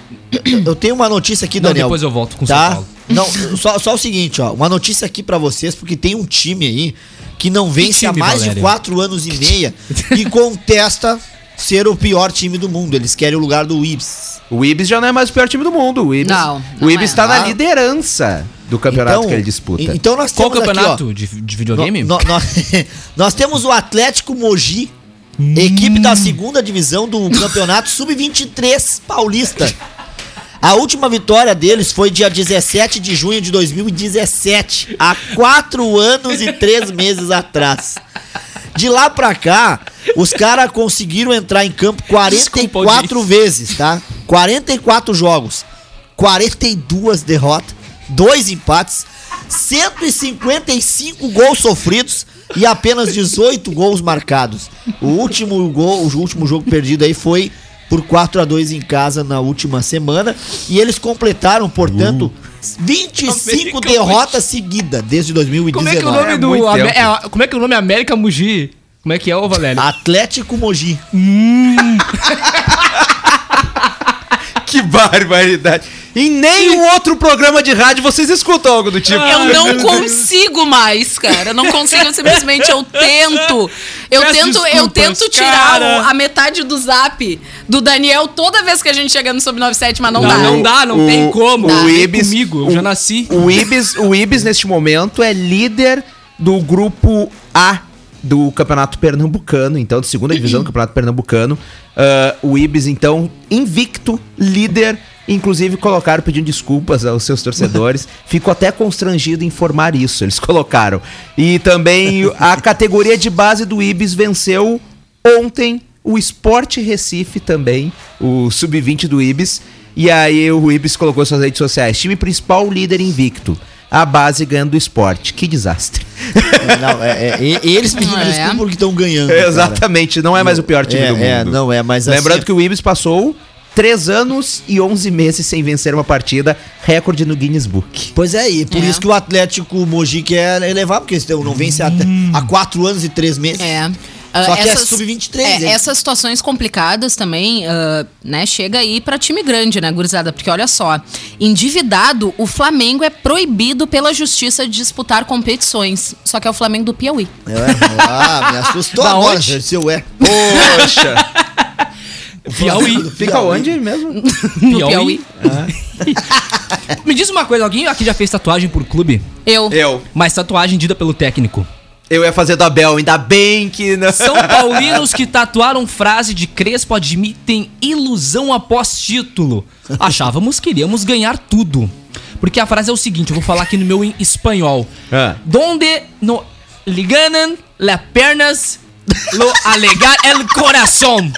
Eu tenho uma notícia aqui, Não, Daniel. depois eu volto com o tá? São Paulo. Não, só, só o seguinte, ó. Uma notícia aqui pra vocês, porque tem um time aí que não vence há time, mais de quatro anos e meia e <laughs> contesta ser o pior time do mundo. Eles querem o lugar do Ibs. O Ibis já não é mais o pior time do mundo. O Ibis, Não, não o Ibis é. tá na Ah. liderança do campeonato que ele disputa. Então nós Qual temos campeonato aqui, de, de videogame? no- no- nós, <laughs> nós temos o Atlético Mogi, equipe da segunda divisão do campeonato sub-23 paulista. A última vitória deles foi dia 17 de junho de 2017, há quatro anos e três meses atrás. De lá pra cá, os caras conseguiram entrar em campo 44 audiência. vezes, tá? 44 jogos, 42 derrotas, dois empates, 155 gols sofridos e apenas 18 gols marcados. O último gol, o último jogo perdido aí foi por 4 a 2 em casa na última semana e eles completaram, portanto, 25 América derrotas seguidas desde 2019. Como é que é o nome É do. é, como é que é o nome América Mugi? Como é que é, ô Valério? Atlético Mogi. <laughs> Que barbaridade. Em nenhum outro programa de rádio vocês escutam algo do tipo. Eu não <laughs> consigo mais, cara. Eu não consigo, eu simplesmente eu tento. Eu Peço tento, eu tento tirar o- a metade do zap do Daniel toda vez que a gente chega no Sub 97, mas não, Não, dá. não dá, não O- tem como. o Ibis- comigo, eu o- já nasci. O Ibis, o Ibis, neste momento, é líder do grupo A do Campeonato Pernambucano, então, de segunda divisão do Campeonato Pernambucano. Ah, o Ibis, então, invicto, líder. Inclusive, colocaram pedindo desculpas aos seus torcedores. <laughs> Fico até constrangido em informar isso. Eles colocaram. E também a categoria de base do Ibis venceu ontem o Sport Recife também, o sub-20 do Ibis. E aí o Ibis colocou suas redes sociais: time principal, líder invicto. A base ganhando do esporte. Que desastre. <laughs> Não, é, é, eles pedindo É. desculpa porque estão ganhando. cara. Exatamente, não é mais o pior time É, do mundo. é, não é, mas Lembrando assim- que o Ibis passou 3 anos e 11 meses sem vencer uma partida, recorde no Guinness Book. Pois é, e por É. isso que o Atlético Mogi quer elevar, porque eles não vence há, há quatro anos e três meses. É. Só Ah, que é sub-23, é, hein? essas situações complicadas também, ah, né, chega aí pra time grande, né, gurizada? Porque olha só, endividado, o Flamengo é proibido pela justiça de disputar competições. Só que é o Flamengo do Piauí. É, ah, me assustou Da agora, gente, seu é. Poxa! Piauí. Fica onde mesmo? <laughs> No Piauí. <laughs> Me diz uma coisa, alguém aqui já fez tatuagem por clube? Eu. Eu. Mas tatuagem dita pelo técnico. Eu ia fazer do Abel, ainda bem que não. São paulinos que tatuaram frase de Crespo admitem ilusão após título. Achávamos que iríamos ganhar tudo. Porque a frase é o seguinte, eu vou falar aqui no meu em espanhol. Ah. Donde no liganan las pernas lo alegar el corazón.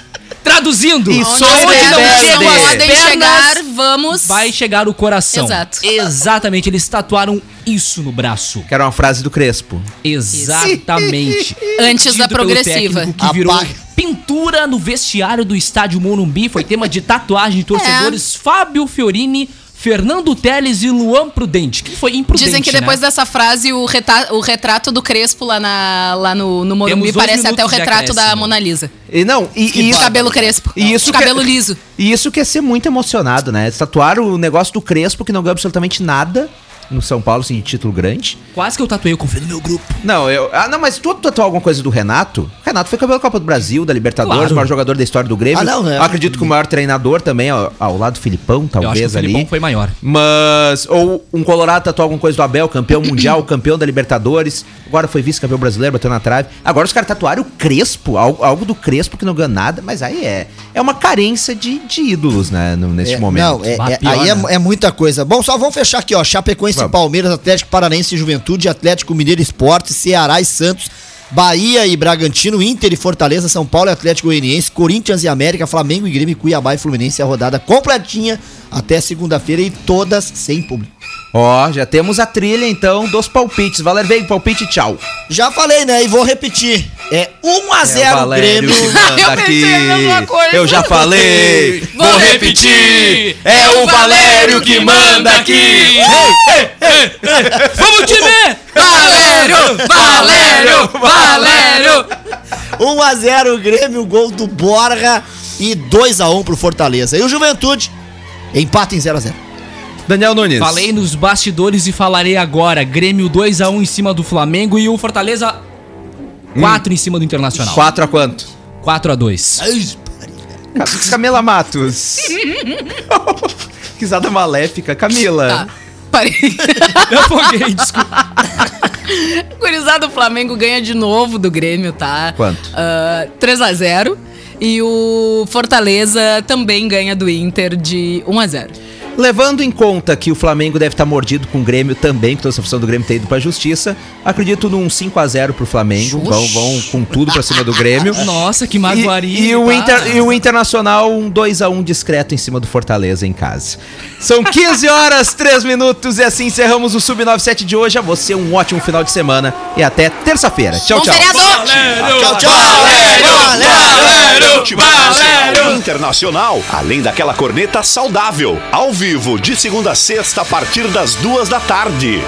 Traduzindo, E Onde sobre as não chegam as pernas, chegar, vamos. vai chegar o coração. Exato. Exatamente, eles tatuaram isso no braço. Que era uma frase do Crespo. Exatamente. <laughs> Antes da progressiva. técnico Que virou Apaga. pintura no vestiário do estádio Morumbi. Foi tema de tatuagem de torcedores Fábio Fiorini, Fernando Teles e Luan Prudente. Que foi imprudente, Dizem que depois né? dessa frase, o, reta- o retrato do Crespo lá, na, lá no, no Morumbi parece até o retrato da acréscimo. Mona Lisa. E não, e, e E isso, cabelo crespo. E isso De cabelo que- liso. E isso quer ser muito emocionado, né? Tatuar o negócio do Crespo que não ganhou absolutamente nada. No São Paulo, assim, de título grande. Quase que eu tatuei, eu confio no meu grupo. Não, eu. Ah, não, mas tu tatuou alguma coisa do Renato? O Renato foi campeão da Copa do Brasil, da Libertadores, Claro. o maior jogador da história do Grêmio. Ah, não, né? Acredito que o maior treinador também, ao, ao lado do Filipão, eu acho que o talvez ali. Filipão foi maior. Mas. Ou um Colorado tatuou alguma coisa do Abel, campeão <clears throat> mundial, campeão da Libertadores. Agora foi vice-campeão brasileiro, bateu na trave. Agora os caras tatuaram o Crespo, algo, algo do Crespo que não ganha nada, mas aí é. É uma carência de, de ídolos, né, no- neste É, momento. Não, é, é- pior, aí é, né? é muita coisa. Bom, só vamos fechar aqui, ó. Chapecoense. Palmeiras, Atlético Paranense Juventude, Atlético Mineiro Esporte, Ceará e Santos, Bahia e Bragantino, Inter e Fortaleza, São Paulo e Atlético Goianiense, Corinthians e América, Flamengo e Grêmio, Cuiabá e Fluminense. A rodada completinha até segunda-feira e todas sem público. Ó, já temos a trilha então dos palpites. Valer veio, palpite, tchau. Já falei, né? E vou repetir. É 1 a 0 Grêmio. que manda <laughs> Eu pensei a mesma coisa. Eu já falei. Vou repetir. É o Valério que manda aqui. Vamos, time! Valério! Valério! Valério! 1 a 0 Grêmio, gol do Borja e 2 a 1 pro Fortaleza. E o Juventude empata em 0 a 0. Daniel Nunes. Falei nos bastidores e falarei agora. Grêmio 2x1 em cima do Flamengo e o Fortaleza 4 em cima do Internacional. 4 a quanto? 4x2. Camila Matos. <laughs> que risada maléfica. Camila. Tá, parei. <laughs> Eu afoguei, desculpa. <laughs> Gurizada, o Flamengo ganha de novo do Grêmio, tá? Quanto? Ah, 3x0. E o Fortaleza também ganha do Inter de 1x0. Levando em conta que o Flamengo deve estar mordido com o Grêmio também, que toda essa função do Grêmio ter ido pra justiça, acredito num 5x0 pro Flamengo. Vão, vão com tudo pra cima do Grêmio. <laughs> Nossa, que E, magoaria. e o tá? Inter, e o Internacional, um 2x1 discreto em cima do Fortaleza em casa. São 15 horas, <laughs> 3 minutos, e assim encerramos o Sub-97 de hoje. A você um ótimo final de semana e até terça-feira. Tchau, Bom tchau. feriador! Tchau, tchau. Valério, Internacional, além daquela corneta saudável. Ao vivo, de segunda a sexta, a partir das duas da tarde.